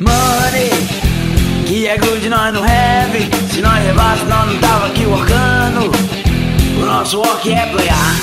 Money, que é good nós não have. Se nós levasse, nós não tava aqui workando. O nosso work é playar.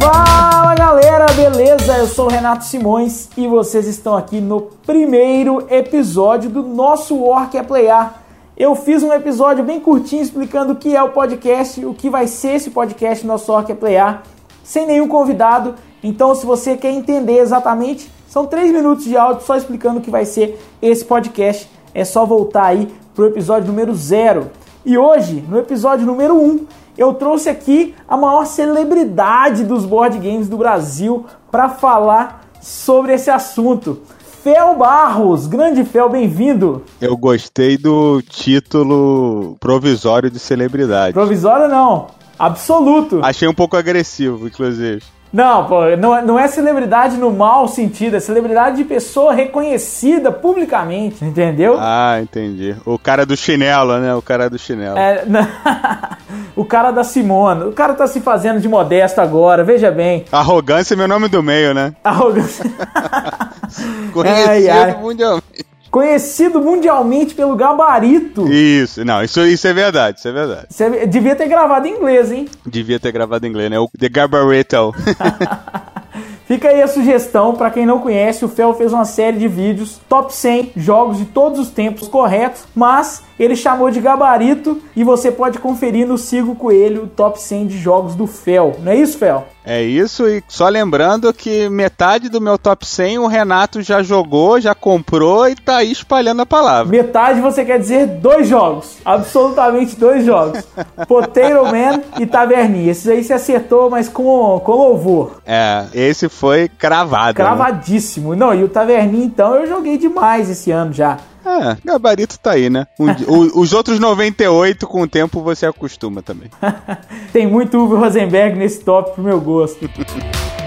Fala galera, beleza? Eu sou o Renato Simões e vocês estão aqui no primeiro episódio do nosso Work é Playar. Eu fiz um episódio bem curtinho explicando o que é o podcast, o que vai ser esse podcast nosso Work é Playar, sem nenhum convidado. Então, se você quer entender exatamente, são três minutos de áudio só explicando o que vai ser esse podcast. É só voltar aí pro episódio número zero. E hoje, no episódio número um, eu trouxe aqui a maior celebridade dos board games do Brasil para falar sobre esse assunto. Fel Barros, grande Fel, bem-vindo. Eu gostei do título provisório de celebridade. Provisório não, absoluto. Achei um pouco agressivo, inclusive. Não, pô, não, não é celebridade no mau sentido, é celebridade de pessoa reconhecida publicamente, entendeu? Ah, entendi. O cara do chinelo, né? O cara do chinelo. É, o cara da Simona. O cara tá se fazendo de modesto agora, veja bem. Arrogância é meu nome do meio, né? Arrogância. Conhecido ai, ai. mundialmente. Conhecido mundialmente pelo gabarito. Isso, não, isso, isso é verdade, isso é verdade. Você devia ter gravado em inglês, hein? Devia ter gravado em inglês, né? O The Gabarito. Fica aí a sugestão para quem não conhece, o Fel fez uma série de vídeos top 100 jogos de todos os tempos corretos, mas ele chamou de gabarito e você pode conferir no Sigo Coelho o top 100 de jogos do Fel. Não é isso, Fel? É isso, e só lembrando que metade do meu top 100 o Renato já jogou, já comprou e tá aí espalhando a palavra. Metade você quer dizer dois jogos, absolutamente dois jogos. Potato Man e Taverninha. Esses aí você acertou, mas com, com louvor. É, esse foi cravado. Né? Cravadíssimo. Né? Não, e o Taverninha então eu joguei demais esse ano já. É, gabarito tá aí, né? Um, o, os outros 98, com o tempo, você acostuma também. Tem muito Uwe Rosenberg nesse top pro meu gosto.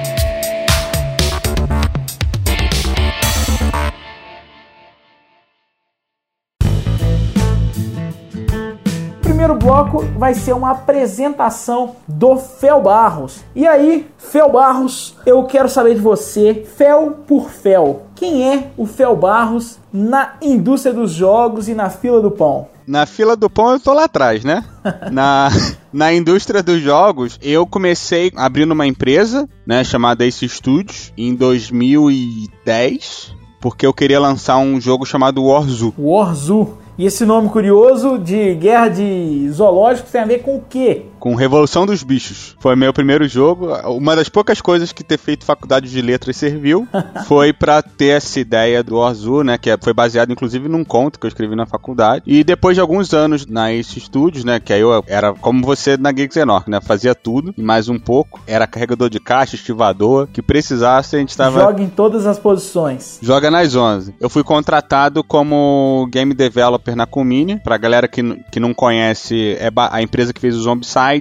primeiro bloco vai ser uma apresentação do Fel Barros. E aí, Fel Barros, eu quero saber de você, Fel por Fel. Quem é o Fel Barros na indústria dos jogos e na fila do pão? Na fila do pão eu tô lá atrás, né? na, na indústria dos jogos, eu comecei abrindo uma empresa, né, chamada Ace Studios, em 2010, porque eu queria lançar um jogo chamado Warzoo. Warzoo. E esse nome curioso de guerra de zoológicos tem a ver com o quê? Com Revolução dos Bichos. Foi meu primeiro jogo. Uma das poucas coisas que ter feito faculdade de letras serviu foi para ter essa ideia do Azul, né? Que foi baseado inclusive num conto que eu escrevi na faculdade. E depois de alguns anos na Ace Studios, né? Que aí eu era como você na Geeks Enoch, né? Fazia tudo e mais um pouco. Era carregador de caixa, estivador. Que precisasse, a gente tava. Joga em todas as posições. Joga nas 11. Eu fui contratado como game developer na Comini. Pra galera que, que não conhece, é a empresa que fez o Zombicide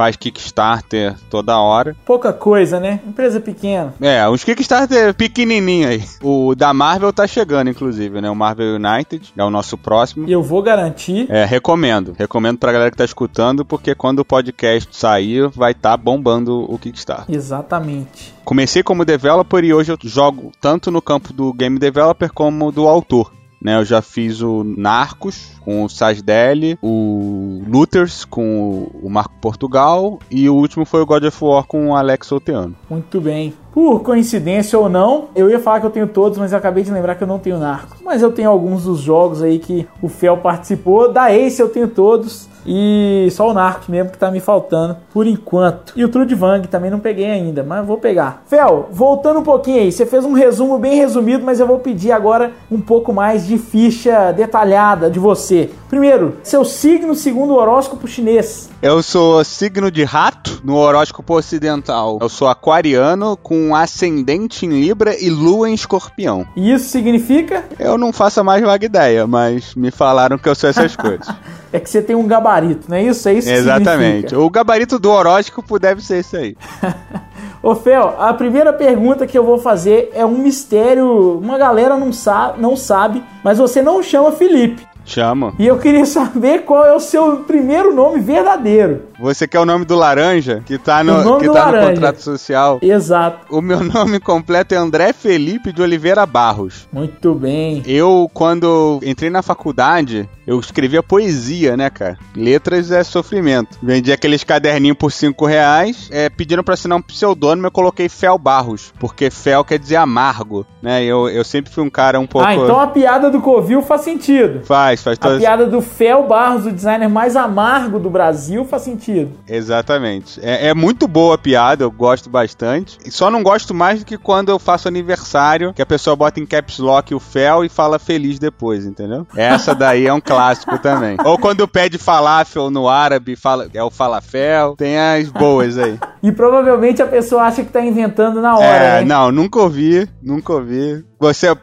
faz Kickstarter toda hora. Pouca coisa, né? Empresa pequena. É, uns Kickstarter pequenininho aí. O da Marvel tá chegando, inclusive, né? O Marvel United é o nosso próximo. E eu vou garantir. É, recomendo. Recomendo pra galera que tá escutando, porque quando o podcast sair, vai estar tá bombando o Kickstarter. Exatamente. Comecei como developer e hoje eu jogo tanto no campo do game developer como do autor. Né, eu já fiz o Narcos com o Sajdelli, o Luthers com o Marco Portugal e o último foi o God of War com o Alex Oteano. Muito bem. Por coincidência ou não, eu ia falar que eu tenho todos, mas acabei de lembrar que eu não tenho Narcos. Mas eu tenho alguns dos jogos aí que o Fel participou. Da Ace eu tenho todos. E só o Narcos mesmo que tá me faltando por enquanto. E o Trudvang também não peguei ainda, mas vou pegar. Fel, voltando um pouquinho aí, você fez um resumo bem resumido, mas eu vou pedir agora um pouco mais de ficha detalhada de você. Primeiro, seu signo segundo o horóscopo chinês. Eu sou signo de rato no horóscopo ocidental. Eu sou aquariano com ascendente em Libra e lua em escorpião. E isso significa? Eu não faço a mais vaga ideia, mas me falaram que eu sou essas coisas. é que você tem um gabarito, não é isso? É isso Exatamente. Significa. O gabarito do horóscopo deve ser isso aí. Ô Fel, a primeira pergunta que eu vou fazer é um mistério. Uma galera não sabe, não sabe, mas você não chama Felipe. Chama. E eu queria saber qual é o seu primeiro nome verdadeiro. Você quer o nome do laranja? Que tá no, que tá no contrato social. Exato. O meu nome completo é André Felipe de Oliveira Barros. Muito bem. Eu, quando entrei na faculdade, eu escrevia poesia, né, cara? Letras é sofrimento. Vendi aqueles caderninhos por 5 reais, é, pediram pra assinar um pseudônimo, eu coloquei Fel Barros, porque Fel quer dizer amargo, né? Eu, eu sempre fui um cara um pouco... Ah, então a piada do Covil faz sentido. Faz, faz A todo... piada do Fel Barros, o designer mais amargo do Brasil, faz sentido. Exatamente. É, é muito boa a piada, eu gosto bastante. E Só não gosto mais do que quando eu faço aniversário, que a pessoa bota em caps lock o fel e fala feliz depois, entendeu? Essa daí é um clássico também. Ou quando pede falafel no árabe, fala, é o falafel. Tem as boas aí. E provavelmente a pessoa acha que tá inventando na hora, É, né? não, nunca ouvi, nunca ouvi. Você, é o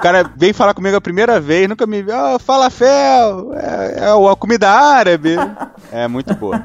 cara vem falar comigo a primeira vez, nunca me viu, oh, falafel, é, é a comida árabe. É muito boa.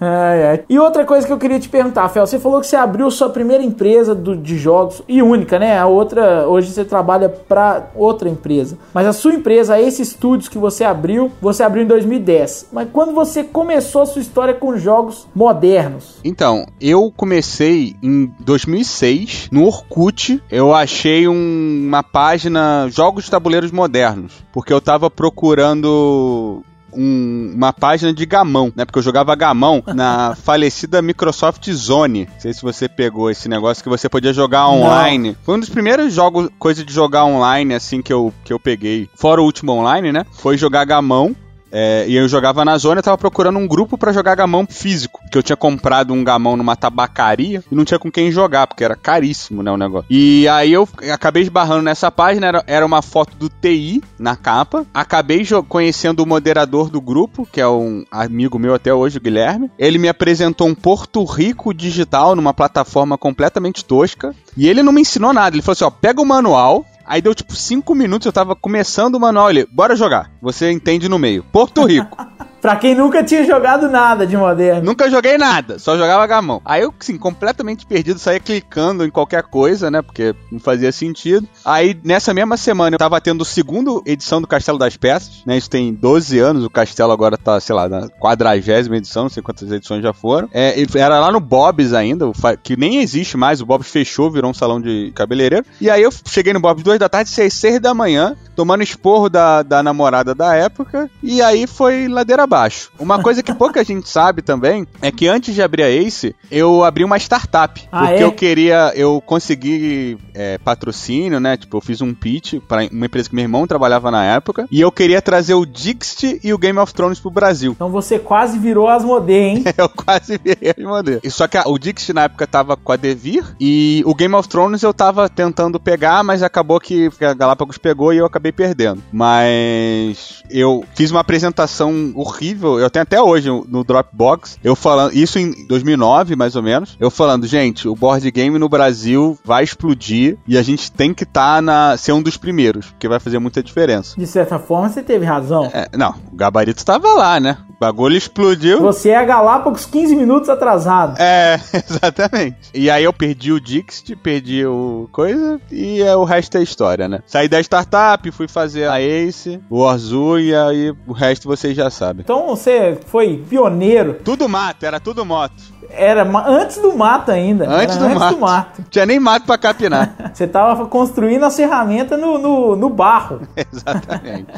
Ai, ai. E outra coisa que eu queria te perguntar, Fel, você falou que você abriu sua primeira empresa do- de jogos e única, né? A outra, hoje você trabalha para outra empresa. Mas a sua empresa, esses estúdios que você abriu, você abriu em 2010. Mas quando você começou a sua história com jogos modernos? Então, eu comecei em 2006 no Orkut. Eu achei um- uma página Jogos de Tabuleiros Modernos, porque eu tava procurando um- uma página de gamão, né? Porque eu jogava gamão na falecida Microsoft Zone. Não sei se você pegou esse negócio que você podia jogar online. Foi um dos primeiros jogos, coisa de jogar online, assim, que eu, que eu peguei. Fora o último online, né? Foi jogar gamão. É, e eu jogava na zona, eu tava procurando um grupo pra jogar gamão físico. Que eu tinha comprado um gamão numa tabacaria e não tinha com quem jogar, porque era caríssimo, né, o negócio. E aí eu acabei esbarrando nessa página, era, era uma foto do TI na capa. Acabei conhecendo o moderador do grupo, que é um amigo meu até hoje, o Guilherme. Ele me apresentou um Porto Rico digital numa plataforma completamente tosca. E ele não me ensinou nada. Ele falou assim: ó, pega o manual. Aí deu tipo 5 minutos, eu tava começando o manual. Ele, bora jogar. Você entende no meio. Porto Rico. Pra quem nunca tinha jogado nada de moderno. Nunca joguei nada, só jogava gamão. Aí eu, assim, completamente perdido, saía clicando em qualquer coisa, né? Porque não fazia sentido. Aí, nessa mesma semana, eu tava tendo a segunda edição do Castelo das Peças, né? Isso tem 12 anos, o castelo agora tá, sei lá, na quadragésima edição, não sei quantas edições já foram. É, era lá no Bob's ainda, que nem existe mais, o Bob's fechou, virou um salão de cabeleireiro. E aí eu cheguei no Bob's duas da tarde, seis, seis da manhã, tomando esporro da, da namorada da época, e aí foi ladeira abaixo. Uma coisa que pouca gente sabe também é que antes de abrir a Ace, eu abri uma startup. Ah, porque é? eu queria, eu consegui é, patrocínio, né? Tipo, eu fiz um pitch para uma empresa que meu irmão trabalhava na época, e eu queria trazer o Dixit e o Game of Thrones pro Brasil. Então você quase virou Asmodee, hein? Eu quase virei a modelo. E Só que a- o Dixit na época tava com a Devir e o Game of Thrones eu tava tentando pegar, mas acabou que a Galápagos pegou e eu acabei perdendo. Mas eu fiz uma apresentação horrível, eu tenho até hoje no Dropbox, eu falando, isso em 2009 mais ou menos, eu falando, gente, o board game no Brasil vai explodir e a gente tem que estar na ser um dos primeiros, porque vai fazer muita diferença. De certa forma, você teve razão. É, não, o gabarito tava lá, né? O bagulho explodiu. Você é Galápagos 15 minutos atrasado. É, exatamente. E aí eu perdi o Dixit, perdi o coisa, e é, o resto é história, né? Saí da startup, fui fazer a Ace, o Orzu, e aí o resto vocês já sabem. Então você foi pioneiro. Tudo mato, era tudo moto. Era antes do mato ainda. Antes, do, antes mato. do mato. Tinha nem mato pra capinar. Você tava construindo as ferramentas no, no, no barro. Exatamente.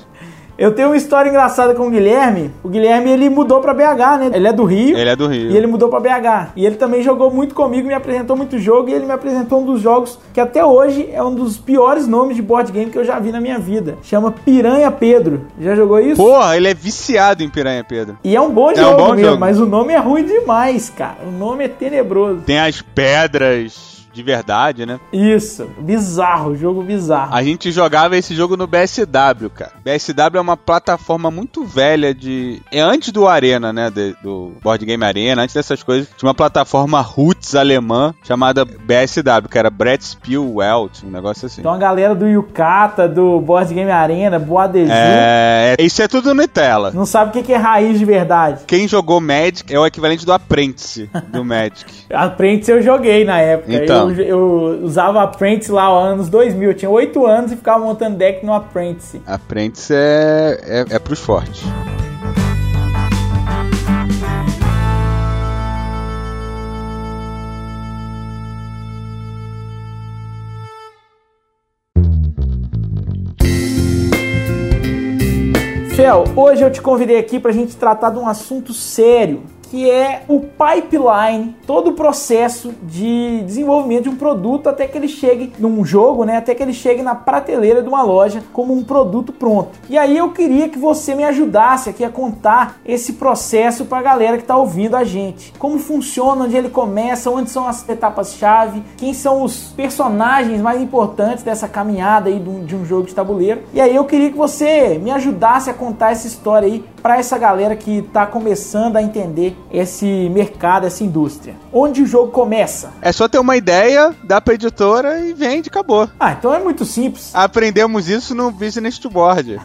Eu tenho uma história engraçada com o Guilherme. O Guilherme ele mudou pra BH, né? Ele é do Rio. Ele é do Rio. E ele mudou pra BH. E ele também jogou muito comigo, me apresentou muito jogo e ele me apresentou um dos jogos que até hoje é um dos piores nomes de board game que eu já vi na minha vida. Chama Piranha Pedro. Já jogou isso? Porra, ele é viciado em Piranha Pedro. E é um bom É um bom mesmo, jogo. mas o nome é ruim demais, cara. O nome é tenebroso. Tem as pedras de verdade, né? Isso, bizarro, jogo bizarro. A gente jogava esse jogo no BSW, cara. BSW é uma plataforma muito velha de. É antes do Arena, né? de- do Board Game Arena, antes dessas coisas. Tinha uma plataforma roots alemã chamada BSW, que era Brett Spiel Welt, um negócio assim. Então a galera do Yukata, do Board Game Arena, Boadeju, É. Isso é tudo Nutella. não sabe o que que é raiz de verdade. Quem jogou Magic é o equivalente do Apprentice do Magic. Apprentice eu joguei na época. Então. Eu Eu, eu usava Apprentice lá anos 2000, eu tinha 8 anos e ficava montando deck no Apprentice. Apprentice é, é, é pros fortes. Fel, hoje eu te convidei aqui para a gente tratar de um assunto sério que é o pipeline, todo o processo de desenvolvimento de um produto até que ele chegue num jogo, né, até que ele chegue na prateleira de uma loja como um produto pronto. E aí eu queria que você me ajudasse aqui a contar esse processo para a galera que está ouvindo a gente. Como funciona, onde ele começa, onde são as etapas-chave, quem são os personagens mais importantes dessa caminhada aí de um jogo de tabuleiro. E aí eu queria que você me ajudasse a contar essa história aí para essa galera que está começando a entender esse mercado, essa indústria? Onde o jogo começa? É só ter uma ideia, dá pra editora e vende, acabou. Ah, então é muito simples. Aprendemos isso no Business to Board.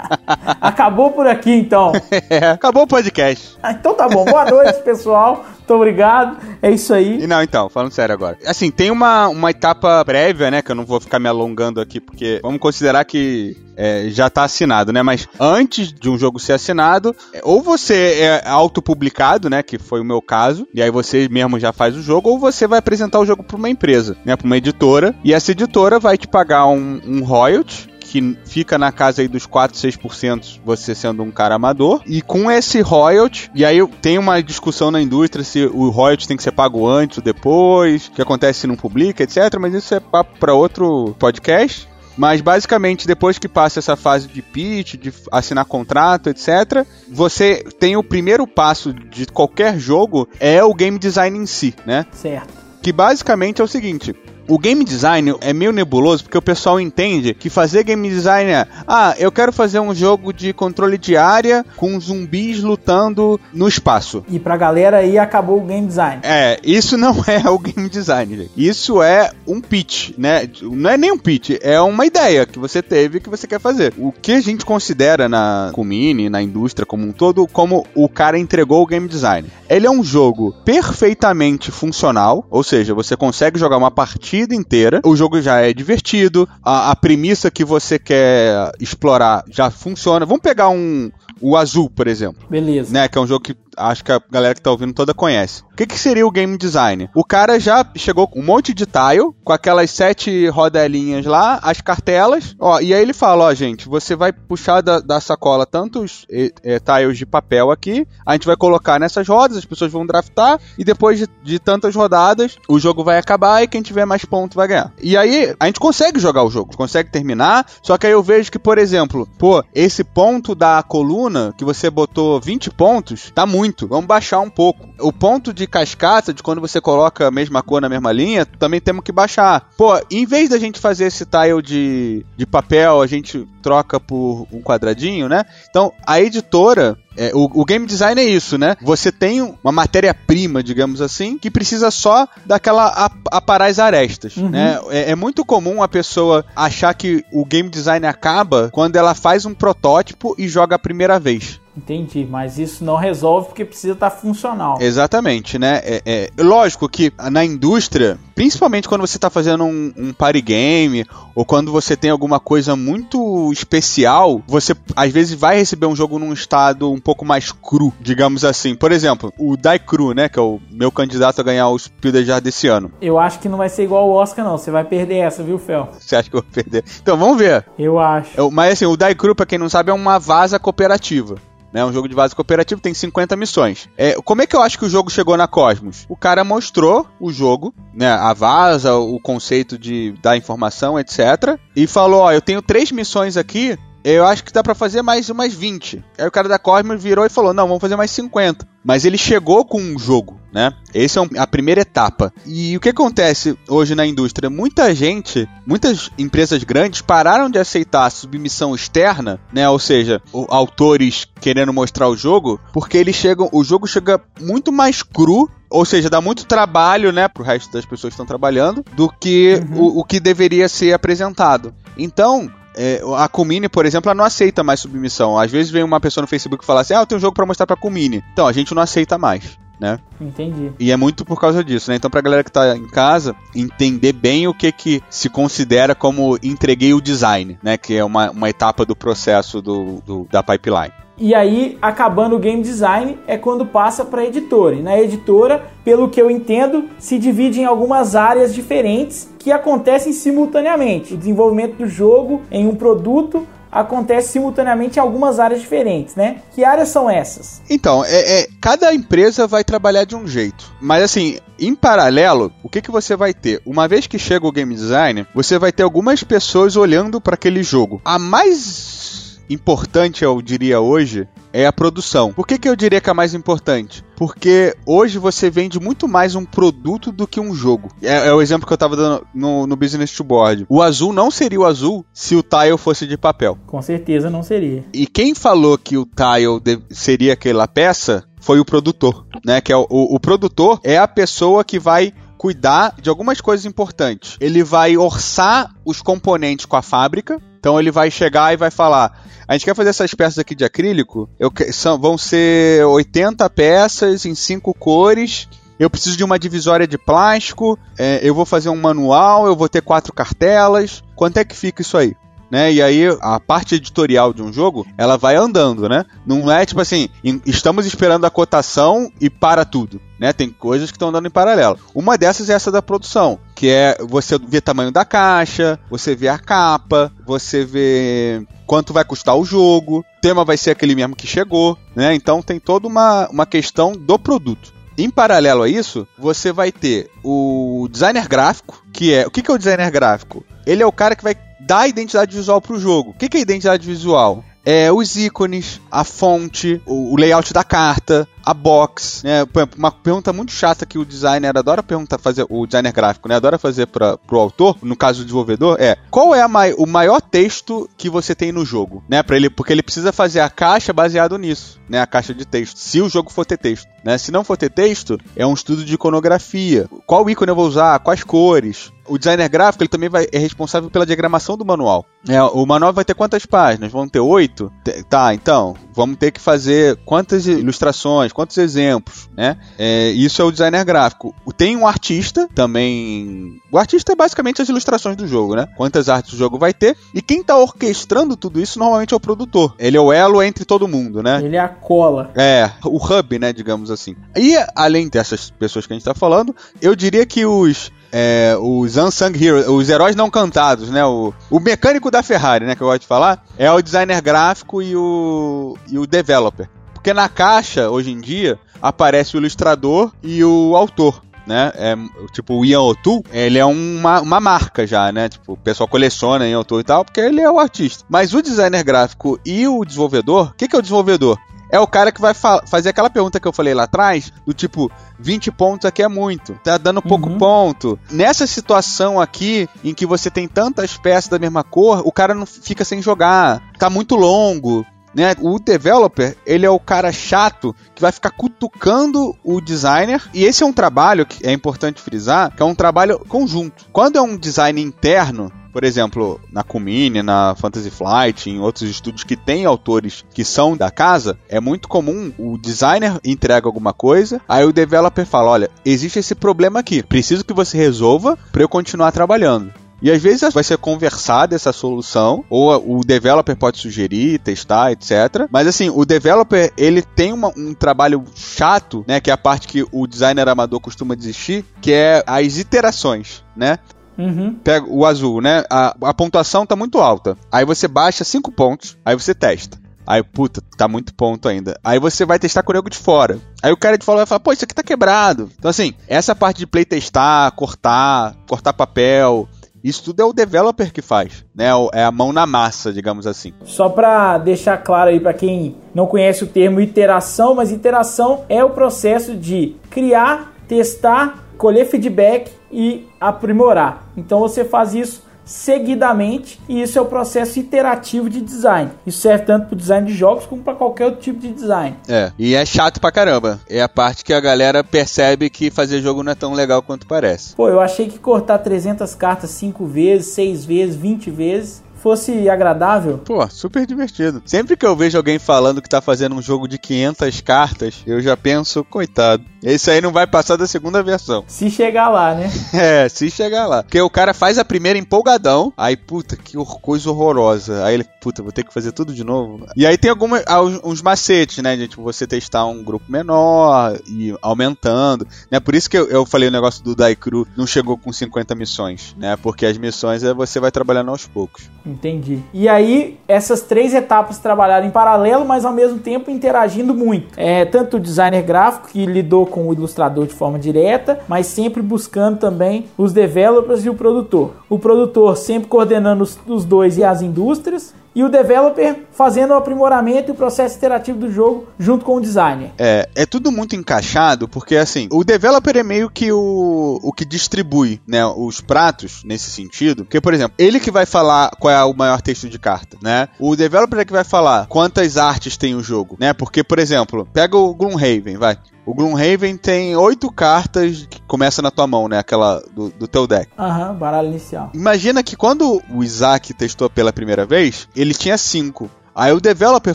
acabou por aqui então. é, acabou o podcast. Ah, então tá bom. Boa noite, pessoal. Muito obrigado. É isso aí. E não, então, falando sério agora. Assim, tem uma, uma etapa prévia, né? Que eu não vou ficar me alongando aqui, porque vamos considerar que é, já está assinado, né? Mas antes de um jogo ser assinado, ou você é autopublicado, né? Que foi o meu caso, e aí você mesmo já faz o jogo, ou você vai apresentar o jogo para uma empresa, né? Para uma editora, e essa editora vai te pagar um, um royalty que fica na casa aí dos 4, 6%, você sendo um cara amador. E com esse royalty, e aí tem uma discussão na indústria se o royalty tem que ser pago antes ou depois, o que acontece se não publica, etc. Mas isso é papo para outro podcast. Mas basicamente, depois que passa essa fase de pitch, de assinar contrato, etc., você tem o primeiro passo de qualquer jogo é o game design em si, né? Certo. Que basicamente é o seguinte: o game design é meio nebuloso porque o pessoal entende que fazer game design é, ah, eu quero fazer um jogo de controle de área com zumbis lutando no espaço. E pra galera aí acabou o game design. É, isso não é o game design. Isso é um pitch, né? Não é nem um pitch, é uma ideia que você teve que você quer fazer. O que a gente considera na Comini, na indústria como um todo, como o cara entregou o game design. Ele é um jogo perfeitamente funcional, ou seja, você consegue jogar uma partida inteira, o jogo já é divertido, a, a premissa que você quer explorar já funciona. Vamos pegar um, o Azul, por exemplo. Beleza. Né, que é um jogo que acho que a galera que tá ouvindo toda conhece. O que, que seria o game design? O cara já chegou com um monte de tile, com aquelas sete rodelinhas lá, as cartelas, ó, e aí ele fala, ó, gente, você vai puxar da, da sacola tantos e, tiles de papel aqui, a gente vai colocar nessas rodas, as pessoas vão draftar, e depois de, de tantas rodadas, o jogo vai acabar e quem tiver mais pontos vai ganhar. E aí, a gente consegue jogar o jogo, consegue terminar, só que aí eu vejo que, por exemplo, pô, esse ponto da coluna, que você botou 20 pontos, tá muito muito, vamos baixar um pouco. O ponto de cascata, de quando você coloca a mesma cor na mesma linha, também temos que baixar. Pô, em vez da gente fazer esse tile de, de papel, a gente troca por um quadradinho, né? Então, a editora é, o, o, game design é isso, né? Você tem uma matéria-prima, digamos assim, que precisa só daquela aparar as arestas, uhum. né? É, é, muito comum a pessoa achar que o game design acaba quando ela faz um protótipo e joga a primeira vez. Entendi, mas isso não resolve porque precisa estar tá funcional. Exatamente, né? É, é, lógico que na indústria, principalmente quando você está fazendo um, um party game ou quando você tem alguma coisa muito especial, você às vezes vai receber um jogo num estado um pouco mais cru, digamos assim. Por exemplo, o Die Cru, né? Que é o meu candidato a ganhar o Spiel desse ano. Eu acho que não vai ser igual o Oscar, não. Você vai perder essa, viu, Fel? Você acha que eu vou perder? Então, vamos ver. Eu acho. Eu, mas assim, o Die Cru, pra quem não sabe, é uma vaza cooperativa né? Um jogo de base cooperativo tem 50 missões. É, como é que eu acho que o jogo chegou na Cosmos? O cara mostrou o jogo, né? A vaza, o conceito de dar informação, etc. E falou: Ó, eu tenho três missões aqui. Eu acho que dá para fazer mais umas 20. Aí o cara da Cosmos virou e falou: Não, vamos fazer mais 50. Mas ele chegou com um jogo, né? Essa é a primeira etapa. E o que acontece hoje na indústria? Muita gente, muitas empresas grandes pararam de aceitar a submissão externa, né? Ou seja, autores querendo mostrar o jogo, porque eles chegam, o jogo chega muito mais cru ou seja, dá muito trabalho, né, pro resto das pessoas que estão trabalhando, do que uhum. o, o, que deveria ser apresentado. Então, é, a Comini, por exemplo, ela não aceita mais submissão. Às vezes vem uma pessoa no Facebook e fala assim: Ah, eu tenho um jogo para mostrar pra Comini. Então, a gente não aceita mais. né? Entendi. E é muito por causa disso, né? Então pra galera que tá em casa, entender bem o que que se considera como entreguei o design, né? Que é uma, uma etapa do processo do, do da pipeline. E aí, acabando o game design, é quando passa para a editora. E na editora, pelo que eu entendo, se divide em algumas áreas diferentes que acontecem simultaneamente. O desenvolvimento do jogo em um produto acontece simultaneamente em algumas áreas diferentes, né? Que áreas são essas? Então, é, é, cada empresa vai trabalhar de um jeito. Mas assim, em paralelo, o que, que você vai ter? Uma vez que chega o game design, você vai ter algumas pessoas olhando para aquele jogo. A mais importante, eu diria hoje, é a produção. Por que, que eu diria que é a mais importante? Porque hoje você vende muito mais um produto do que um jogo. É, é o exemplo que eu estava dando no, no, Business to Board. O azul não seria o azul se o tile fosse de papel. Com certeza não seria. E quem falou que o tile seria aquela peça foi o produtor, né? Que é o, o, o produtor é a pessoa que vai cuidar de algumas coisas importantes. Ele vai orçar os componentes com a fábrica. Então ele vai chegar e vai falar: a gente quer fazer essas peças aqui de acrílico, eu, são, vão ser 80 peças em cinco cores. Eu preciso de uma divisória de plástico, é, eu vou fazer um manual, eu vou ter quatro cartelas. Quanto é que fica isso aí? Né? E aí a parte editorial de um jogo, ela vai andando, né? Não é tipo assim, estamos esperando a cotação e para tudo. Né, tem coisas que estão andando em paralelo. Uma dessas é essa da produção, que é você o tamanho da caixa, você vê a capa, você vê quanto vai custar o jogo, o tema vai ser aquele mesmo que chegou, né? Então tem toda uma, uma questão do produto. Em paralelo a isso, você vai ter o designer gráfico, que é. O que é o designer gráfico? Ele é o cara que vai dar identidade visual para o jogo. O que é identidade visual? É os ícones, a fonte, o layout da carta, a box, né? Uma pergunta muito chata que o designer adora perguntar, fazer, o designer gráfico, né? Adora fazer para o autor, no caso do desenvolvedor, é qual é mai o maior texto que você tem no jogo, né? Para ele, porque ele precisa fazer a caixa baseado nisso, né? A caixa de texto, se o jogo for ter texto, né? Se não for ter texto, é um estudo de iconografia. Qual ícone eu vou usar? Quais cores? O designer gráfico ele também vai, é responsável pela diagramação do manual. É, o manual vai ter quantas páginas? Vão ter oito? Tá, então vamos ter que fazer quantas ilustrações, quantos exemplos, né? É, isso é o designer gráfico. Tem um artista também. O artista é basicamente as ilustrações do jogo, né? Quantas artes o jogo vai ter. E quem tá orquestrando tudo isso normalmente é o produtor. Ele é o elo entre todo mundo, né? Ele é a cola. É, o hub, né? Digamos assim. E além dessas pessoas que a gente tá falando, eu diria que os é, os unsung heroes, os heróis não cantados, né? O, o mecânico da Ferrari, né? Que eu gosto de falar, é o designer gráfico e o, e o developer. Porque na caixa, hoje em dia, aparece o ilustrador e o autor. Né? É, tipo, o Ian Otu, ele é uma, uma marca já, né? Tipo, o pessoal coleciona Ian Otu e tal, porque ele é o artista. Mas o designer gráfico e o desenvolvedor, o que, que é o desenvolvedor? É o cara que vai fa fazer aquela pergunta que eu falei lá atrás, do tipo, 20 pontos aqui é muito, tá dando pouco uhum. ponto. Nessa situação aqui, em que você tem tantas peças da mesma cor, o cara não fica sem jogar, tá muito longo. Né? O developer, ele é o cara chato que vai ficar cutucando o designer. E esse é um trabalho que é importante frisar, que é um trabalho conjunto. Quando é um design interno, por exemplo, na Kumine, na Fantasy Flight, em outros estúdios que têm autores que são da casa, é muito comum o designer entrega alguma coisa, aí o developer fala: olha, existe esse problema aqui, preciso que você resolva para eu continuar trabalhando. E às vezes vai ser conversada essa solução, ou o developer pode sugerir, testar, etc. Mas assim, o developer ele tem uma, um trabalho chato, né? Que é a parte que o designer amador costuma desistir, que é as iterações, né? Uhum. Pega o azul, né? A, a pontuação tá muito alta. Aí você baixa 5 pontos, aí você testa. Aí, puta, tá muito ponto ainda. Aí você vai testar com o nego de fora. Aí o cara de fora vai falar, pô, isso aqui tá quebrado. Então, assim, essa parte de playtestar, cortar, cortar papel, isso tudo é o developer que faz, né? É a mão na massa, digamos assim. Só para deixar claro aí para quem não conhece o termo iteração, mas iteração é o processo de criar, testar, colher feedback e aprimorar. Então você faz isso seguidamente e isso é o processo iterativo de design. Isso serve tanto para o design de jogos como para qualquer outro tipo de design. É, e é chato pra caramba. É a parte que a galera percebe que fazer jogo não é tão legal quanto parece. Pô, eu achei que cortar 300 cartas 5 vezes, 6 vezes, 20 vezes fosse agradável. Pô, super divertido. Sempre que eu vejo alguém falando que tá fazendo um jogo de 500 cartas, eu já penso, coitado. Esse aí não vai passar da segunda versão. Se chegar lá, né? É, se chegar lá. Porque o cara faz a primeira empolgadão, aí, puta, que coisa horrorosa. Aí ele, puta, vou ter que fazer tudo de novo. E aí tem alguns uns macetes, né, de tipo, você testar um grupo menor e aumentando, né? Por isso que eu, eu falei o negócio do Daikru não chegou com 50 missões, né? Porque as missões é você vai trabalhando aos poucos. Entendi. E aí, essas três etapas trabalharam em paralelo, mas ao mesmo tempo interagindo muito. É, tanto o designer gráfico, que lidou com o ilustrador de forma direta, mas sempre buscando também os developers e o produtor. O produtor sempre coordenando os, os dois e as indústrias, e o developer fazendo o aprimoramento e o processo interativo do jogo junto com o designer. É, é tudo muito encaixado, porque assim, o developer é meio que o, o que distribui, né, os pratos nesse sentido. Porque, por exemplo, ele que vai falar qual é o maior texto de carta, né? O developer é que vai falar quantas artes tem o jogo, né? Porque, por exemplo, pega o Gloomhaven, vai. O Gloomhaven tem oito cartas que começa na tua mão, né? Aquela do, do teu deck. Aham, uhum, baralho inicial. Imagina que quando o Isaac testou pela primeira vez, ele tinha cinco. Aí o developer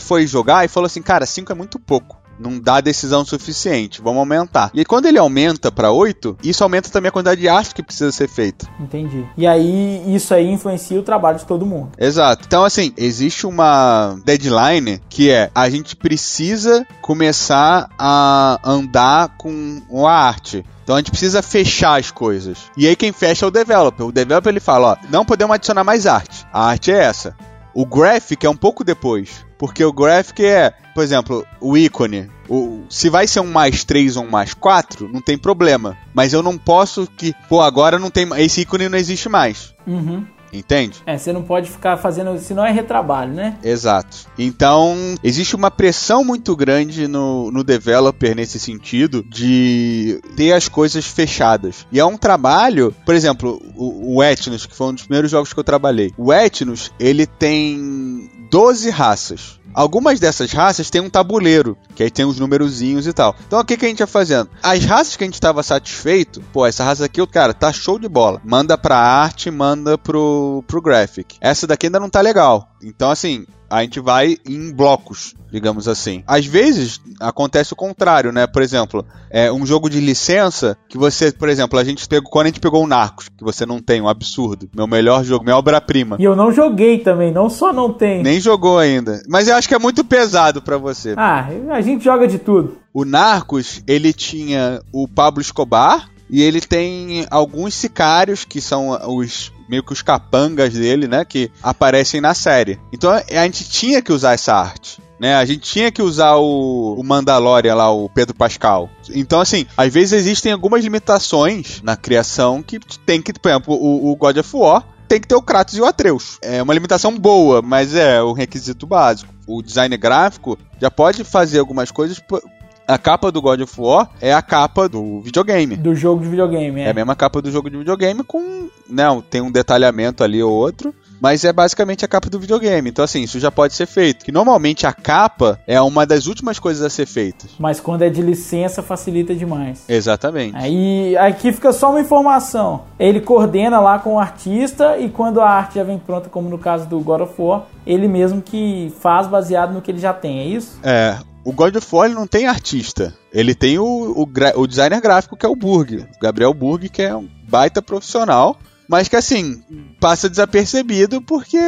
foi jogar e falou assim: cara, cinco é muito pouco não dá decisão suficiente, vamos aumentar. E quando ele aumenta para 8, isso aumenta também a quantidade de arte que precisa ser feita. Entendi. E aí isso aí influencia o trabalho de todo mundo. Exato. Então assim, existe uma deadline que é a gente precisa começar a andar com a arte. Então a gente precisa fechar as coisas. E aí quem fecha é o developer. O developer ele fala, ó, não podemos adicionar mais arte. A arte é essa. O graphic é um pouco depois. Porque o graphic é, por exemplo, o ícone. O, se vai ser um mais 3 ou um mais 4, não tem problema. Mas eu não posso que, pô, agora não tem. Esse ícone não existe mais. Uhum. Entende? É, você não pode ficar fazendo, senão é retrabalho, né? Exato. Então, existe uma pressão muito grande no, no developer nesse sentido de ter as coisas fechadas. E é um trabalho, por exemplo, o, o Etnos, que foi um dos primeiros jogos que eu trabalhei. O Etnos, ele tem 12 raças. Algumas dessas raças têm um tabuleiro, que aí tem os numerozinhos e tal. Então o que, que a gente ia fazendo? As raças que a gente estava satisfeito, pô, essa raça aqui, cara, tá show de bola. Manda pra arte, manda pro, pro graphic. Essa daqui ainda não tá legal. Então, assim, a gente vai em blocos, digamos assim. Às vezes acontece o contrário, né? Por exemplo, é um jogo de licença que você, por exemplo, a gente pegou quando a gente pegou o Narcos, que você não tem, um absurdo. Meu melhor jogo, minha obra-prima. E eu não joguei também, não só não tem. Nem jogou ainda. Mas eu acho que é muito pesado para você. Ah, a gente joga de tudo. O Narcos, ele tinha o Pablo Escobar, e ele tem alguns sicários que são os meio que os capangas dele, né? Que aparecem na série. Então a gente tinha que usar essa arte. Né, a gente tinha que usar o, o Mandalorian lá, o Pedro Pascal. Então, assim, às vezes existem algumas limitações na criação que tem que, por exemplo, o, o God of War tem que ter o Kratos e o Atreus. É uma limitação boa, mas é o requisito básico. O design gráfico já pode fazer algumas coisas a capa do God of War é a capa do videogame. Do jogo de videogame, é. É a mesma capa do jogo de videogame com. Não, tem um detalhamento ali ou outro. Mas é basicamente a capa do videogame. Então, assim, isso já pode ser feito. Que normalmente a capa é uma das últimas coisas a ser feitas. Mas quando é de licença, facilita demais. Exatamente. Aí aqui fica só uma informação. Ele coordena lá com o artista e quando a arte já vem pronta, como no caso do God of War, ele mesmo que faz baseado no que ele já tem, é isso? É o God of War não tem artista. Ele tem o, o, o, designer gráfico, que é o Burg. Gabriel Burg, que é um baita profissional. Mas que assim, passa desapercebido porque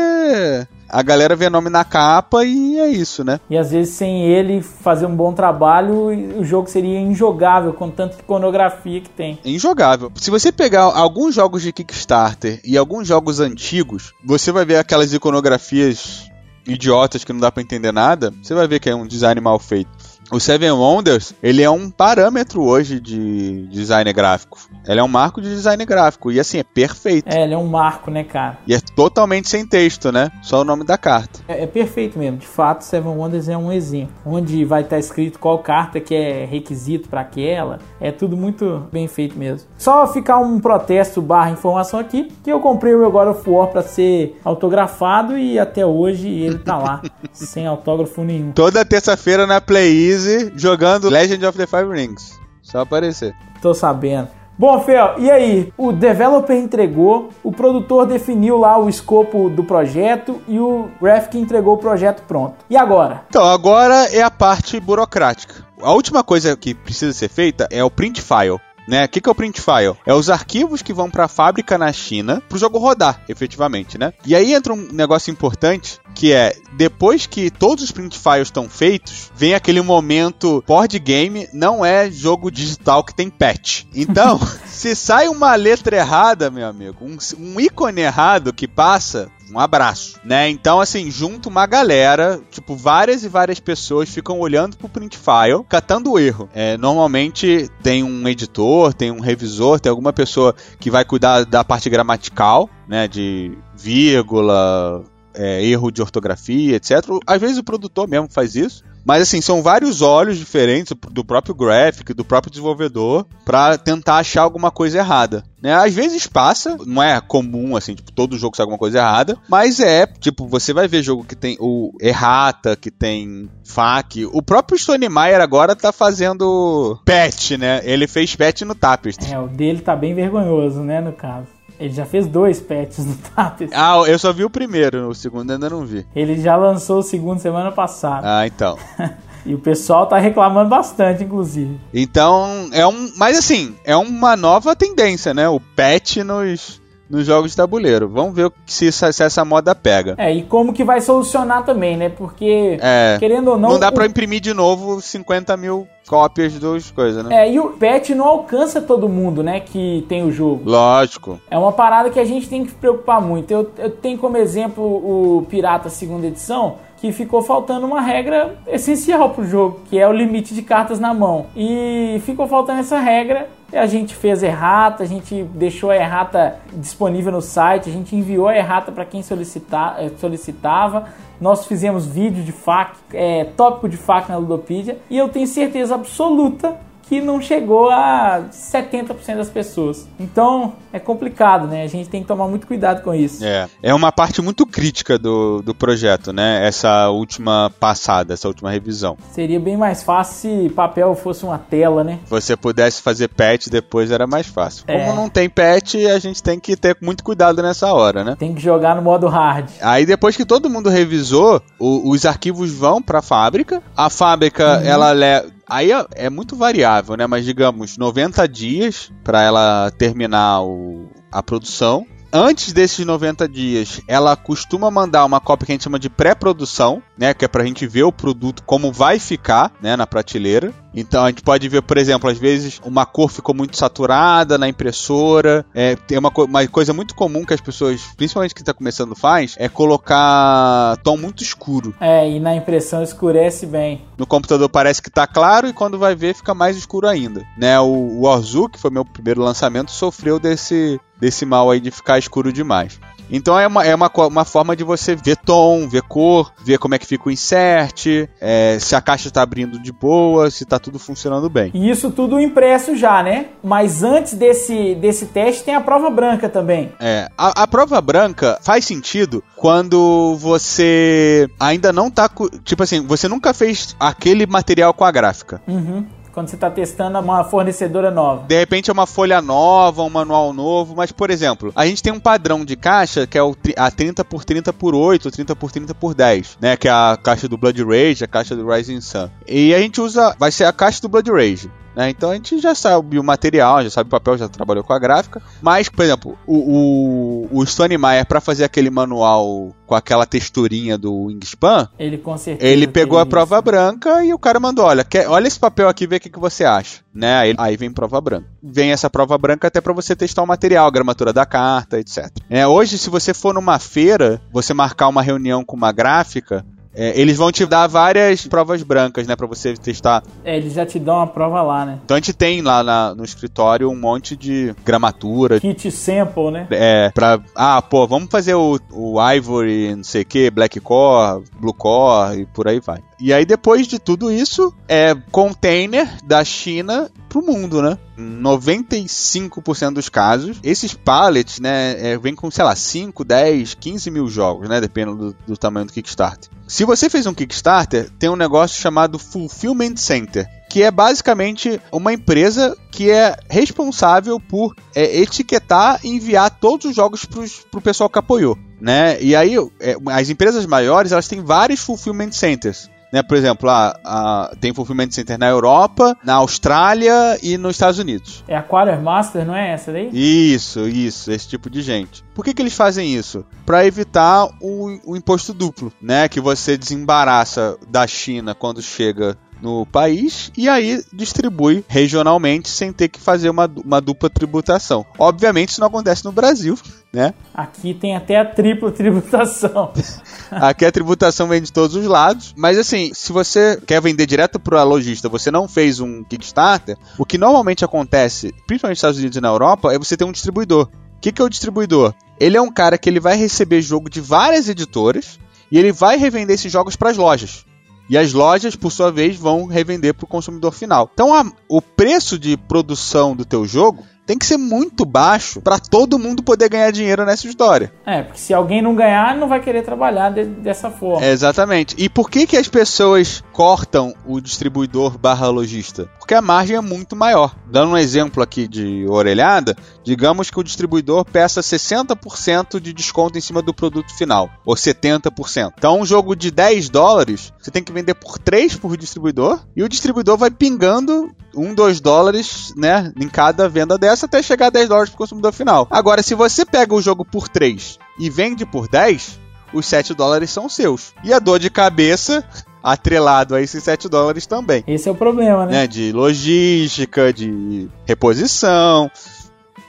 a galera vê nome na capa e é isso, né? E às vezes sem ele fazer um bom trabalho, o jogo seria injogável com tanta iconografia que tem. Injogável. Se você pegar alguns jogos de Kickstarter e alguns jogos antigos, você vai ver aquelas iconografias idiotas que não dá para entender nada, você vai ver que é um design mal feito. O Seven Wonders, ele é um parâmetro hoje de design gráfico. Ele é um marco de design gráfico. E assim, é perfeito. É, ele é um marco, né, cara? E é totalmente sem texto, né? Só o nome da carta. É, é perfeito mesmo. De fato, Seven Wonders é um exemplo. Onde vai estar escrito qual carta que é requisito para aquela. É tudo muito bem feito mesmo. Só ficar um protesto barra informação aqui, que eu comprei o meu God of War pra ser autografado e até hoje ele tá lá, sem autógrafo nenhum. Toda terça-feira na Play jogando Legend of the Five Rings. Só aparecer. Tô sabendo. Bom, Fel, e aí? O developer entregou, o produtor definiu lá o escopo do projeto e o graphic entregou o projeto pronto. E agora? Então, agora é a parte burocrática. A última coisa que precisa ser feita é o print file né? O que, que é o print file? É os arquivos que vão para a fábrica na China para o jogo rodar, efetivamente, né? E aí entra um negócio importante que é depois que todos os print files estão feitos, vem aquele momento board game, não é jogo digital que tem patch. Então, se sai uma letra errada, meu amigo, um, um ícone errado que passa, um abraço, né? Então, assim, junto uma galera, tipo, várias e várias pessoas ficam olhando pro print file, catando o erro. É, normalmente tem um editor, tem um revisor, tem alguma pessoa que vai cuidar da parte gramatical, né? De vírgula, é, erro de ortografia, etc. Às vezes o produtor mesmo faz isso. Mas assim, são vários olhos diferentes do próprio graphic, do próprio desenvolvedor, para tentar achar alguma coisa errada. Né? Às vezes passa, não é comum, assim, tipo, todo jogo sai alguma coisa errada, mas é, tipo, você vai ver jogo que tem o errata, que tem FAQ. O próprio Stone Meyer agora tá fazendo patch, né? Ele fez patch no Tapestry. É, o dele tá bem vergonhoso, né, no caso. Ele já fez dois patches no Tapestry. Ah, eu só vi o primeiro, o segundo ainda não vi. Ele já lançou o segundo semana passada. Ah, então. e o pessoal tá reclamando bastante, inclusive. Então, é um. Mas assim, é uma nova tendência, né? O patch nos nos jogos de tabuleiro. Vamos ver se, se, essa moda pega. É, e como que vai solucionar também, né? Porque, é, querendo ou não. Não dá o... pra imprimir de novo 50 mil cópias das coisas, né? É, e o patch não alcança todo mundo, né, que tem o jogo. Lógico. É uma parada que a gente tem que se preocupar muito. Eu, eu tenho como exemplo o Pirata segunda edição, que ficou faltando uma regra essencial pro jogo, que é o limite de cartas na mão. E ficou faltando essa regra a gente fez errata, a gente deixou a errata disponível no site, a gente enviou a errata para quem solicita, eh, solicitava. Nós fizemos vídeo de FAQ, é, tópico de FAQ na Ludopedia, e eu tenho certeza absoluta que não chegou a 70% das pessoas. Então é complicado, né? A gente tem que tomar muito cuidado com isso. É, é uma parte muito crítica do, do projeto, né? Essa última passada, essa última revisão. Seria bem mais fácil se papel fosse uma tela, né? Você pudesse fazer patch depois era mais fácil. É. Como não tem patch, a gente tem que ter muito cuidado nessa hora, né? Tem que jogar no modo hard. Aí depois que todo mundo revisou, o, os arquivos vão para a fábrica. A fábrica, uhum. ela leva Aí é, é muito variável, né? Mas digamos, 90 dias para ela terminar o, a produção antes desses 90 dias, ela costuma mandar uma cópia que a gente chama de pré-produção, né, que é pra gente ver o produto como vai ficar, né, na prateleira. Então a gente pode ver, por exemplo, às vezes uma cor ficou muito saturada na impressora. É, tem uma, co uma coisa muito comum que as pessoas, principalmente que está começando, faz, é colocar tom muito escuro. É, e na impressão escurece bem. No computador parece que está claro e quando vai ver fica mais escuro ainda. Né, o, o Orzu, que foi meu primeiro lançamento, sofreu desse, desse mal aí de ficar escuro demais. Então é uma, é uma, uma forma de você ver tom, ver cor, ver como é que fica o insert, é, se a caixa está abrindo de boa, se está tudo funcionando bem. E isso tudo impresso já, né? Mas antes desse, desse teste tem a prova branca também. É, a, a prova branca faz sentido quando você ainda não tá. Tipo assim, você nunca fez aquele material com a gráfica. Uhum quando você está testando uma fornecedora nova. De repente é uma folha nova, um manual novo, mas por exemplo, a gente tem um padrão de caixa que é a 30 por 30 por 8, 30 por 30 por 10, né, que é a caixa do Blood Rage, a caixa do Rising Sun. E a gente usa, vai ser a caixa do Blood Rage. Né? Então a gente já sabe o material, já sabe o papel, já trabalhou com a gráfica. Mas, por exemplo, o, o, o Stone Meyer, para fazer aquele manual com aquela texturinha do Wingspan, ele com certeza. Ele pegou a prova isso. branca e o cara mandou: olha, quer, olha esse papel aqui, vê o que, que você acha. Né? Aí, aí vem prova branca. Vem essa prova branca até para você testar o material, a gramatura da carta, etc. É, hoje, se você for numa feira, você marcar uma reunião com uma gráfica, é, eles vão te dar várias provas brancas, né, para você testar. É, eles já te dão uma prova lá, né? Então a gente tem lá na, no escritório um monte de gramatura. Kit sample, né? É, pra. Ah, pô, vamos fazer o, o Ivory, não sei o que, Black Core, Blue Core e por aí vai. E aí, depois de tudo isso, é container da China pro mundo, né? 95% dos casos, esses pallets, né, é, vem com, sei lá, 5, 10, 15 mil jogos, né? Dependendo do, do tamanho do Kickstarter. Se você fez um Kickstarter, tem um negócio chamado Fulfillment Center, que é basicamente uma empresa que é responsável por é, etiquetar e enviar todos os jogos para o pessoal que apoiou. Né? E aí, é, as empresas maiores elas têm vários fulfillment centers. Né? Por exemplo, ah, ah, tem Fulfillment Center na Europa, na Austrália e nos Estados Unidos. É a Quartermaster, não é essa daí? Isso, isso, esse tipo de gente. Por que, que eles fazem isso? Para evitar o, o imposto duplo, né? Que você desembaraça da China quando chega no país e aí distribui regionalmente sem ter que fazer uma, uma dupla tributação. Obviamente isso não acontece no Brasil, né? Aqui tem até a tripla tributação. Aqui a tributação vem de todos os lados, mas assim, se você quer vender direto para a lojista, você não fez um Kickstarter, o que normalmente acontece, principalmente nos Estados Unidos e na Europa, é você ter um distribuidor. O que, que é o distribuidor? Ele é um cara que ele vai receber jogo de várias editoras e ele vai revender esses jogos para as lojas. E as lojas, por sua vez, vão revender para o consumidor final. Então, a, o preço de produção do teu jogo tem que ser muito baixo para todo mundo poder ganhar dinheiro nessa história. É, porque se alguém não ganhar, não vai querer trabalhar de, dessa forma. É, exatamente. E por que, que as pessoas cortam o distribuidor barra lojista? Porque a margem é muito maior. Dando um exemplo aqui de orelhada, digamos que o distribuidor peça 60% de desconto em cima do produto final, ou 70%. Então, um jogo de 10 dólares, você tem que vender por 3 por distribuidor, e o distribuidor vai pingando 1, 2 dólares, né, em cada venda dessa até chegar a 10 dólares para o consumidor final. Agora, se você pega o jogo por 3 e vende por 10, os 7 dólares são seus. E a dor de cabeça atrelado a esses 7 dólares também. Esse é o problema, né? né? De logística, de reposição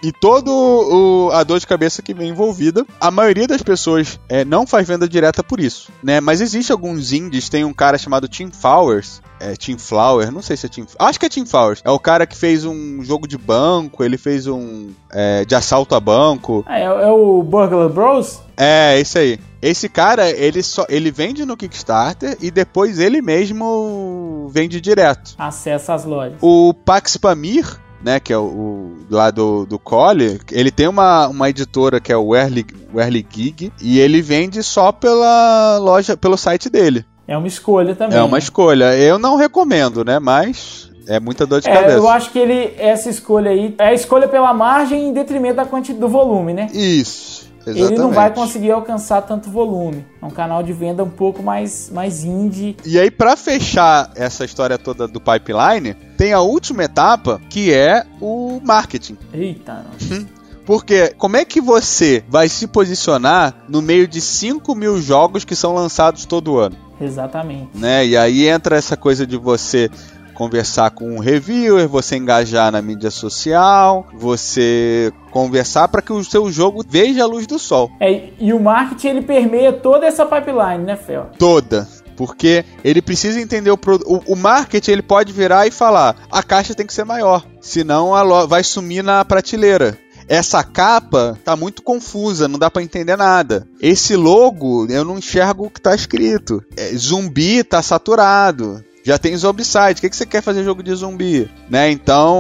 e todo o, a dor de cabeça que vem envolvida. A maioria das pessoas é, não faz venda direta por isso, né? Mas existe alguns indies, tem um cara chamado Tim Flowers, é Tim Flower, não sei se é Tim, acho que é Tim Flowers. É o cara que fez um jogo de banco, ele fez um é, de assalto a banco. Ah, é, é o Burglar Bros? É, esse aí. Esse cara, ele só ele vende no Kickstarter e depois ele mesmo vende direto. Acessa as lojas. O Pax Pamir, né, que é o, o lá do, do Cole, ele tem uma, uma editora que é o Early, Early Gig e ele vende só pela loja, pelo site dele. É uma escolha também. É uma né? escolha. Eu não recomendo, né, mas é muita dor de é, cabeça. Eu acho que ele essa escolha aí é a escolha pela margem em detrimento da quantidade do volume, né? Isso. Exatamente. Ele não vai conseguir alcançar tanto volume. É um canal de venda um pouco mais, mais indie. E aí, para fechar essa história toda do pipeline, tem a última etapa que é o marketing. Eita, nossa. Porque como é que você vai se posicionar no meio de 5 mil jogos que são lançados todo ano? Exatamente. Né? E aí entra essa coisa de você conversar com um reviewer, você engajar na mídia social, você conversar para que o seu jogo veja a luz do sol. É, e o marketing ele permeia toda essa pipeline, né, Fel? Toda. Porque ele precisa entender o produto. O marketing ele pode virar e falar: a caixa tem que ser maior, senão a vai sumir na prateleira. Essa capa tá muito confusa, não dá para entender nada. Esse logo, eu não enxergo o que tá escrito. É, zumbi tá saturado já tem Zombicide. O que, que você quer fazer jogo de zumbi? Né? Então,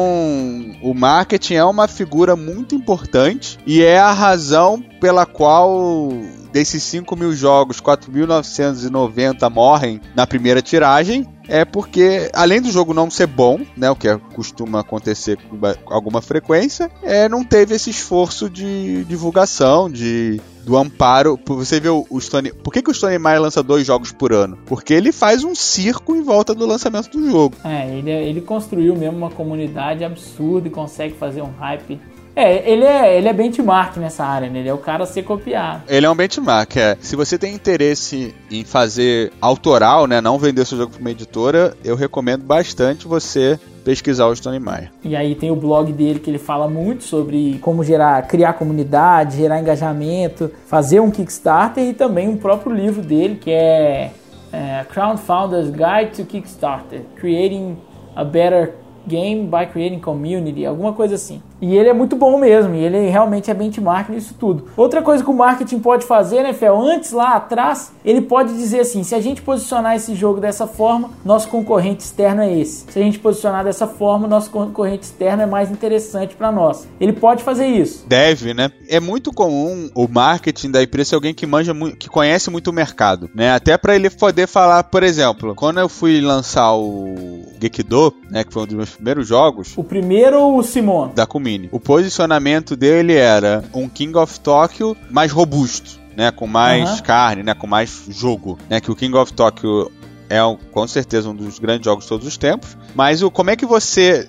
o marketing é uma figura muito importante e é a razão pela qual desses 5 mil jogos, 4.990 morrem na primeira tiragem. É porque, além do jogo não ser bom, né, o que costuma acontecer com alguma frequência, é, não teve esse esforço de divulgação, de do amparo. Você vê o, o Stone. Por que, que o Stone Meyer lança dois jogos por ano? Porque ele faz um circo em volta do lançamento do jogo. É, ele, ele construiu mesmo uma comunidade absurda e consegue fazer um hype é, ele é, ele é benchmark nessa área, né? Ele é o cara a ser copiado. Ele é um benchmark, é. Se você tem interesse em fazer autoral, né? Não vender seu jogo para uma editora, eu recomendo bastante você pesquisar o Stone Meyer. E aí tem o blog dele que ele fala muito sobre como gerar, criar comunidade, gerar engajamento, fazer um Kickstarter e também um próprio livro dele que é, é Crowdfounders Guide to Kickstarter, Creating a Better Game by Creating Community, alguma coisa assim. E ele é muito bom mesmo, e ele realmente é benchmark nisso tudo. Outra coisa que o marketing pode fazer, né, Fel? Antes, lá atrás, ele pode dizer assim: se a gente posicionar esse jogo dessa forma, nosso concorrente externo é esse. Se a gente posicionar dessa forma, nosso concorrente externo é mais interessante para nós. Ele pode fazer isso. Deve, né? É muito comum o marketing da empresa ser alguém que manja muito, que conhece muito o mercado, né? Até para ele poder falar, por exemplo, quando eu fui lançar o Gekido, né, que foi um dos meus primeiros jogos. O primeiro, o Simon. Da Kumi Mini. O posicionamento dele era um King of Tokyo mais robusto. Né, com mais uhum. carne, né, com mais jogo, né, que o King of Tokyo é com certeza um dos grandes jogos de todos os tempos. Mas o, como é que você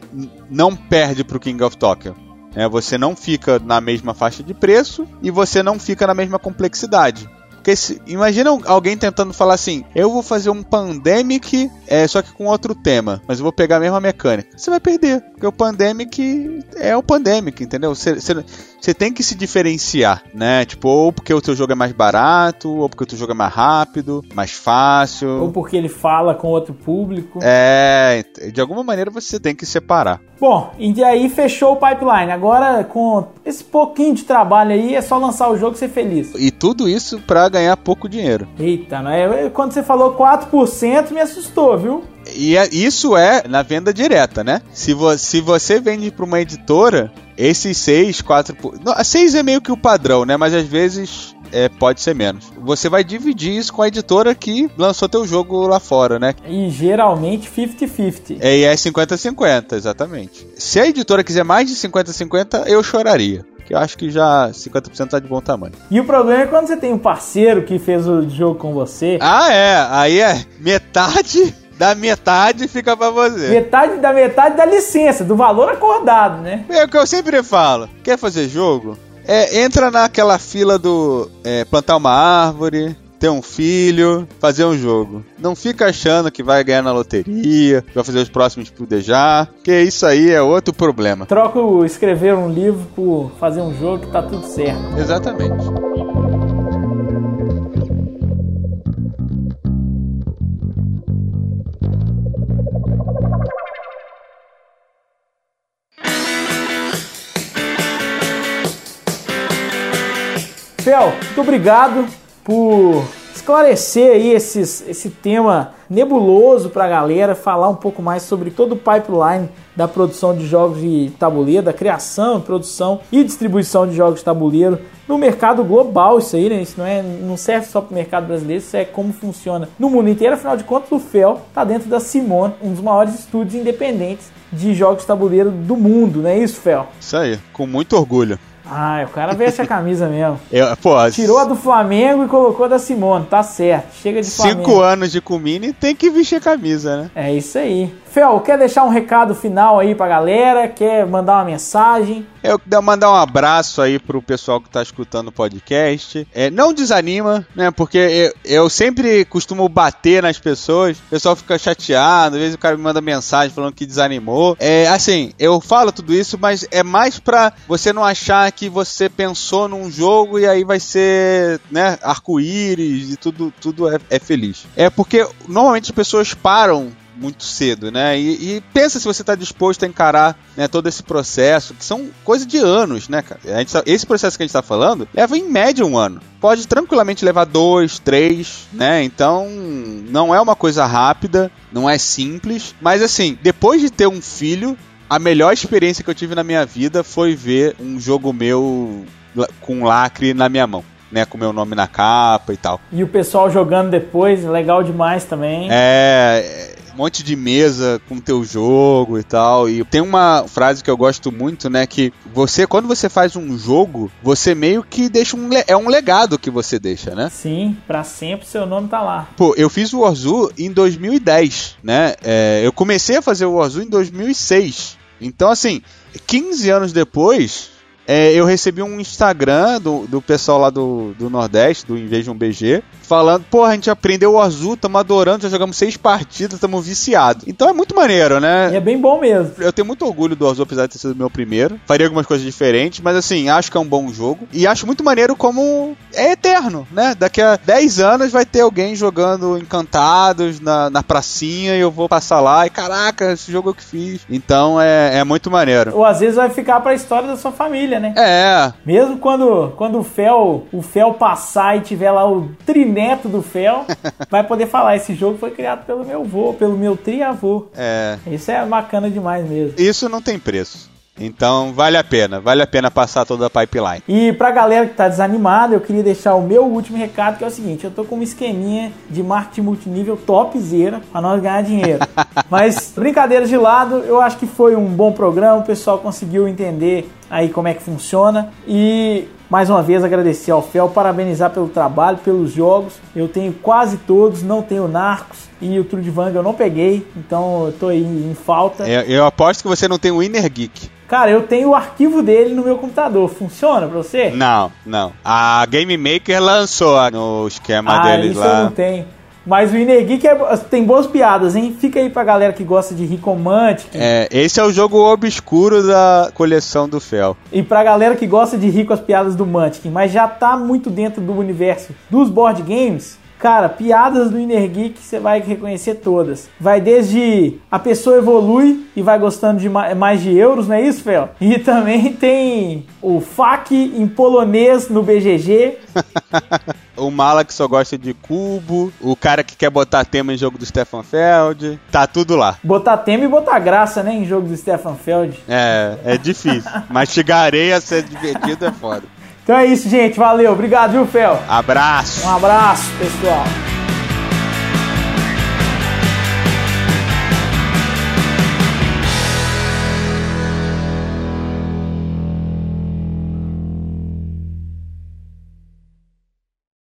não perde pro King of Tokyo? É, você não fica na mesma faixa de preço e você não fica na mesma complexidade. Porque se, imagina alguém tentando falar assim: eu vou fazer um Pandemic, é, só que com outro tema, mas eu vou pegar a mesma mecânica. Você vai perder, porque o Pandemic é o Pandemic, entendeu? Você, você, você tem que se diferenciar, né? Tipo, ou porque o teu jogo é mais barato, ou porque o teu jogo é mais rápido, mais fácil. Ou porque ele fala com outro público. É, de alguma maneira você tem que separar. Bom, e aí fechou o pipeline. Agora, com esse pouquinho de trabalho aí, é só lançar o jogo e ser feliz. E tudo isso para ganhar pouco dinheiro. Eita, né? quando você falou 4%, me assustou, viu? E é, isso é na venda direta, né? Se, vo, se você vende para uma editora, esses 6, 4. Não, 6 é meio que o padrão, né? Mas às vezes é, pode ser menos. Você vai dividir isso com a editora que lançou teu jogo lá fora, né? E geralmente 50-50. É, e é 50-50, exatamente. Se a editora quiser mais de 50-50, eu choraria que eu acho que já 50% tá de bom tamanho. E o problema é quando você tem um parceiro que fez o jogo com você. Ah, é. Aí é metade da metade fica para você. Metade da metade da licença, do valor acordado, né? É o que eu sempre falo. Quer fazer jogo? É, entra naquela fila do é, plantar uma árvore, ter um filho, fazer um jogo. Não fica achando que vai ganhar na loteria, vai fazer os próximos pudejar, que isso aí é outro problema. Troca o escrever um livro por fazer um jogo que tá tudo certo. Exatamente. Fel, muito obrigado por esclarecer aí esses, esse tema nebuloso para a galera, falar um pouco mais sobre todo o pipeline da produção de jogos de tabuleiro, da criação, produção e distribuição de jogos de tabuleiro no mercado global isso aí, né? Isso não, é, não serve só para o mercado brasileiro, isso é como funciona no mundo inteiro. Afinal de contas, o FEL está dentro da Simone, um dos maiores estúdios independentes de jogos de tabuleiro do mundo, não é isso, Fel? Isso aí, com muito orgulho. Ah, o cara veste a camisa mesmo. Eu, pô, Tirou a do Flamengo e colocou a da Simone, tá certo. Chega de Flamengo. Cinco anos de Comini tem que vestir a camisa, né? É isso aí. Fel, quer deixar um recado final aí pra galera? Quer mandar uma mensagem? Eu quero mandar um abraço aí pro pessoal que tá escutando o podcast. É, não desanima, né? Porque eu, eu, sempre costumo bater nas pessoas. O pessoal fica chateado, às vezes o cara me manda mensagem falando que desanimou. É assim, eu falo tudo isso, mas é mais pra você não achar que você pensou num jogo e aí vai ser, né, arco-íris e tudo, tudo é, é feliz. É porque normalmente as pessoas param muito cedo, né? E, e pensa se você está disposto a encarar né, todo esse processo, que são coisas de anos, né, cara? Tá, esse processo que a gente está falando leva em média um ano. Pode tranquilamente levar dois, três, né? Então não é uma coisa rápida, não é simples, mas assim, depois de ter um filho, a melhor experiência que eu tive na minha vida foi ver um jogo meu com lacre na minha mão. Né, com meu nome na capa e tal. E o pessoal jogando depois, legal demais também. É, monte de mesa com teu jogo e tal. E tem uma frase que eu gosto muito, né? Que você, quando você faz um jogo, você meio que deixa um. É um legado que você deixa, né? Sim, para sempre seu nome tá lá. Pô, eu fiz o Warzoo em 2010, né? É, eu comecei a fazer o Warzoo em 2006. Então, assim, 15 anos depois, é, eu recebi um Instagram do, do pessoal lá do, do Nordeste, do Invasion BG, falando, pô, a gente aprendeu o azul, tamo adorando, já jogamos seis partidas, tamo viciado. Então é muito maneiro, né? E é bem bom mesmo. Eu tenho muito orgulho do azul, apesar de ter sido o meu primeiro. Faria algumas coisas diferentes, mas assim, acho que é um bom jogo. E acho muito maneiro como é eterno, né? Daqui a 10 anos vai ter alguém jogando Encantados na, na pracinha e eu vou passar lá e caraca, esse jogo eu que fiz. Então é, é muito maneiro. Ou às vezes vai ficar pra história da sua família, né? É. Mesmo quando, quando o Fel, o Fel passar e tiver lá o triné neto do Fel vai poder falar: esse jogo foi criado pelo meu avô, pelo meu triavô. É. Isso é bacana demais mesmo. Isso não tem preço. Então vale a pena, vale a pena passar toda a pipeline. E pra galera que tá desanimada, eu queria deixar o meu último recado, que é o seguinte: eu tô com uma esqueminha de marketing multinível topzera pra nós ganhar dinheiro. Mas, brincadeiras de lado, eu acho que foi um bom programa, o pessoal conseguiu entender aí como é que funciona. E mais uma vez agradecer ao Fel, parabenizar pelo trabalho, pelos jogos. Eu tenho quase todos, não tenho Narcos e o Trudvang eu não peguei, então eu tô aí em falta. Eu, eu aposto que você não tem o Inner Geek. Cara, eu tenho o arquivo dele no meu computador. Funciona pra você? Não, não. A Game Maker lançou no esquema ah, deles isso lá. eu não tenho. Mas o Inner Geek é, tem boas piadas, hein? Fica aí pra galera que gosta de Ricomantic. É, esse é o jogo obscuro da coleção do Fel. E pra galera que gosta de rir com as piadas do Mantic, mas já tá muito dentro do universo dos board games, Cara, piadas do Inner Geek você vai reconhecer todas. Vai desde a pessoa evolui e vai gostando de mais de euros, não é isso, Fel? E também tem o FAQ em polonês no BGG. o mala que só gosta de cubo, o cara que quer botar tema em jogo do Stefan Feld, tá tudo lá. Botar tema e botar graça, né, em jogo do Stefan Feld. É, é difícil. Mastigar areia a ser divertido é foda. Então é isso, gente. Valeu. Obrigado, viu, Fel? Abraço. Um abraço, pessoal.